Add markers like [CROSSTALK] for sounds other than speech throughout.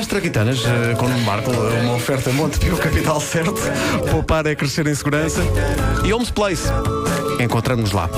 As traquitanas eh, com o Marco, uma oferta Montepio Capital Certo. Poupar é crescer em segurança. E Homes Place. Encontramos lá.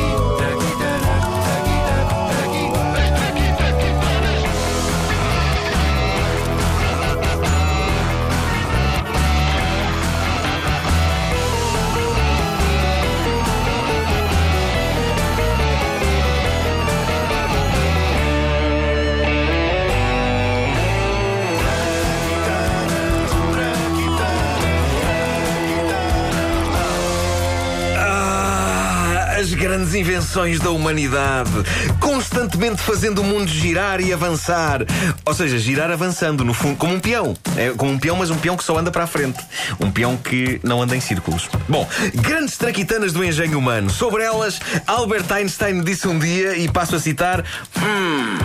Grandes invenções da humanidade, constantemente fazendo o mundo girar e avançar. Ou seja, girar avançando, no fundo, como um peão. É como um peão, mas um peão que só anda para a frente. Um peão que não anda em círculos. Bom, grandes traquitanas do engenho humano. Sobre elas, Albert Einstein disse um dia, e passo a citar: "Hum."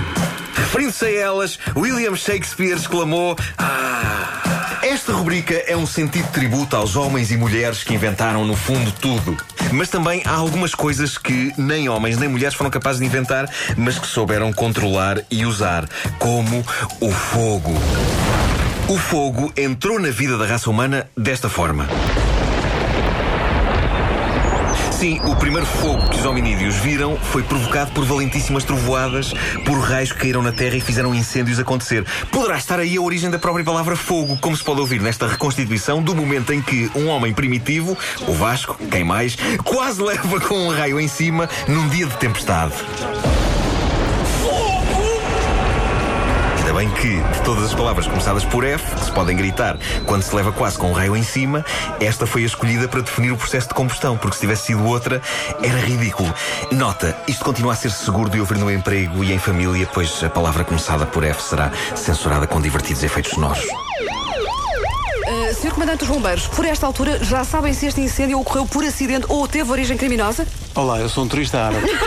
Referindo-se a elas, William Shakespeare exclamou: Ah. Esta rubrica é um sentido tributo aos homens e mulheres que inventaram, no fundo, tudo. Mas também há algumas coisas que nem homens nem mulheres foram capazes de inventar, mas que souberam controlar e usar, como o fogo. O fogo entrou na vida da raça humana desta forma. Sim, o primeiro fogo que os hominídeos viram foi provocado por valentíssimas trovoadas, por raios que caíram na terra e fizeram incêndios acontecer. Poderá estar aí a origem da própria palavra fogo, como se pode ouvir nesta reconstituição do momento em que um homem primitivo, o Vasco, quem mais, quase [LAUGHS] leva com um raio em cima num dia de tempestade. Bem que, de todas as palavras começadas por F, que se podem gritar quando se leva quase com um raio em cima, esta foi a escolhida para definir o processo de combustão, porque se tivesse sido outra, era ridículo. Nota, isto continua a ser seguro de ouvir no emprego e em família, pois a palavra começada por F será censurada com divertidos efeitos sonoros. Uh, Senhor Comandante dos Bombeiros, por esta altura já sabem se este incêndio ocorreu por acidente ou teve origem criminosa? Olá, eu sou um turista árabe. [LAUGHS]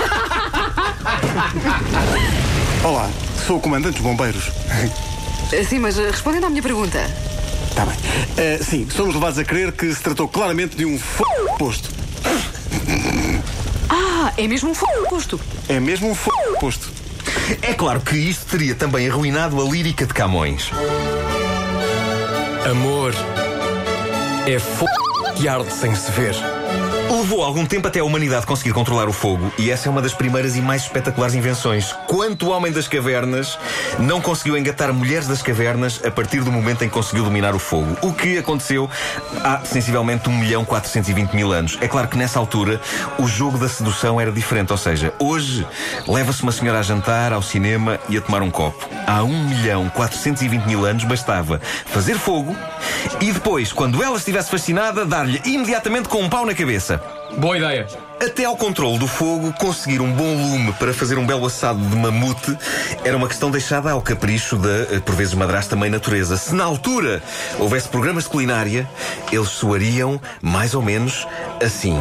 Olá, sou o comandante dos bombeiros. Uh, Sim, mas uh, respondendo à minha pergunta. Está bem. Eh, sim, somos levados a crer que se tratou claramente de um f... posto. Ah, é mesmo um fogo posto. É mesmo um f... posto. É claro que isto teria também arruinado a lírica de Camões. Amor é fogo que arde sem se ver. Levou algum tempo até a humanidade conseguir controlar o fogo, e essa é uma das primeiras e mais espetaculares invenções. Quanto o homem das cavernas não conseguiu engatar mulheres das cavernas a partir do momento em que conseguiu dominar o fogo. O que aconteceu há sensivelmente 1 milhão 420 mil anos. É claro que nessa altura o jogo da sedução era diferente, ou seja, hoje leva-se uma senhora a jantar, ao cinema e a tomar um copo. Há 1 milhão 420 mil anos bastava fazer fogo e depois, quando ela estivesse fascinada, dar-lhe imediatamente com um pau na cabeça. Boa ideia. Até ao controle do fogo, conseguir um bom lume para fazer um belo assado de mamute era uma questão deixada ao capricho da, eh, por vezes, madrasta mãe natureza. Se na altura houvesse programas de culinária, eles soariam mais ou menos assim.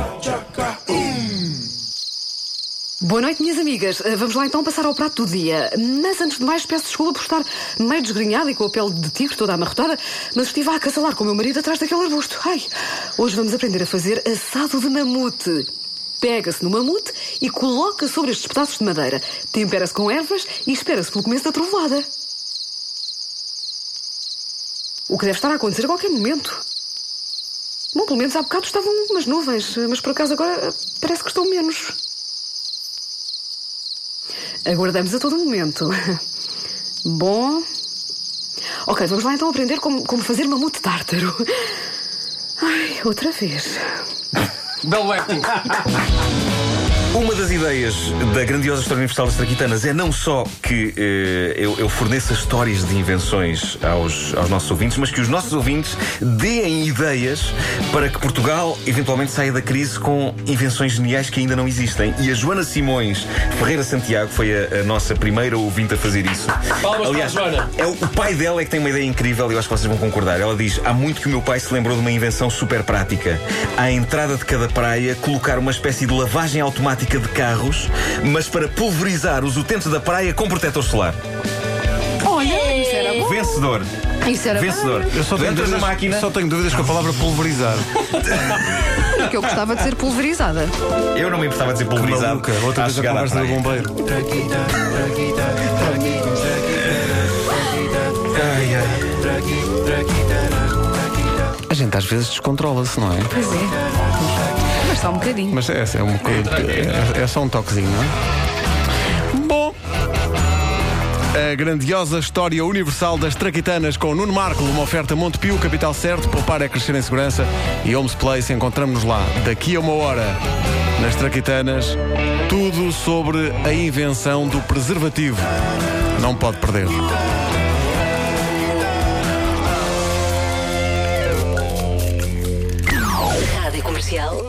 Boa noite, minhas amigas. Uh, Vamos lá então passar ao prato do dia. Mas antes de mais, peço desculpa por estar meio desgrenhada e com a pele de tigre toda amarrotada, mas estive a acasalar com o meu marido atrás daquele arbusto. Ai, hoje vamos aprender a fazer assado de mamute. Pega-se no mamute e coloca sobre estes pedaços de madeira. Tempera-se com ervas e espera-se pelo começo da trovoada. O que deve estar a acontecer a qualquer momento. Bom, pelo menos há bocado estavam umas nuvens, mas por acaso agora eh, parece que estão menos. Aguardamos a todo momento. Bom. Ok, vamos lá então aprender como, como fazer mamute tártaro. Ai, outra vez. Belo. Uma das ideias da grandiosa História Universal das Traquitanas é não só que eh, eu, eu forneça histórias de invenções aos, aos nossos ouvintes, mas que os nossos ouvintes deem ideias para que Portugal eventualmente saia da crise com invenções geniais que ainda não existem. E a Joana Simões Ferreira Santiago foi a, a nossa primeira ouvinte a fazer isso. Palmas para a Joana. É o, o pai dela é que tem uma ideia incrível e eu acho que vocês vão concordar. Ela diz: há muito que o meu pai se lembrou de uma invenção super prática. À entrada de cada praia, colocar uma espécie de lavagem automática temática de carros, mas para pulverizar os utentes da praia com protetor solar. Olha, isso era bom. Vencedor. Isso era Vencedor. Eu só tenho, na máquina. dúvidas, só tenho dúvidas com a palavra pulverizar. [LAUGHS] Porque eu gostava de ser pulverizada. Eu não me importava de ser pulverizado. Maluca, outra à vez a conversa do bombeiro. Ai, ai. A gente às vezes descontrola-se, não é? Pois é. Mas só um bocadinho. Mas é, é, uma coisa- é, é só um toquezinho, não é? Bom. A grandiosa história universal das traquitanas com Nuno Marco, uma oferta Montepio, capital certo, poupar é crescer em segurança e Homes Place, encontramos-nos lá daqui a uma hora nas traquitanas, tudo sobre a invenção do preservativo. Não pode perder. Rádio Comercial.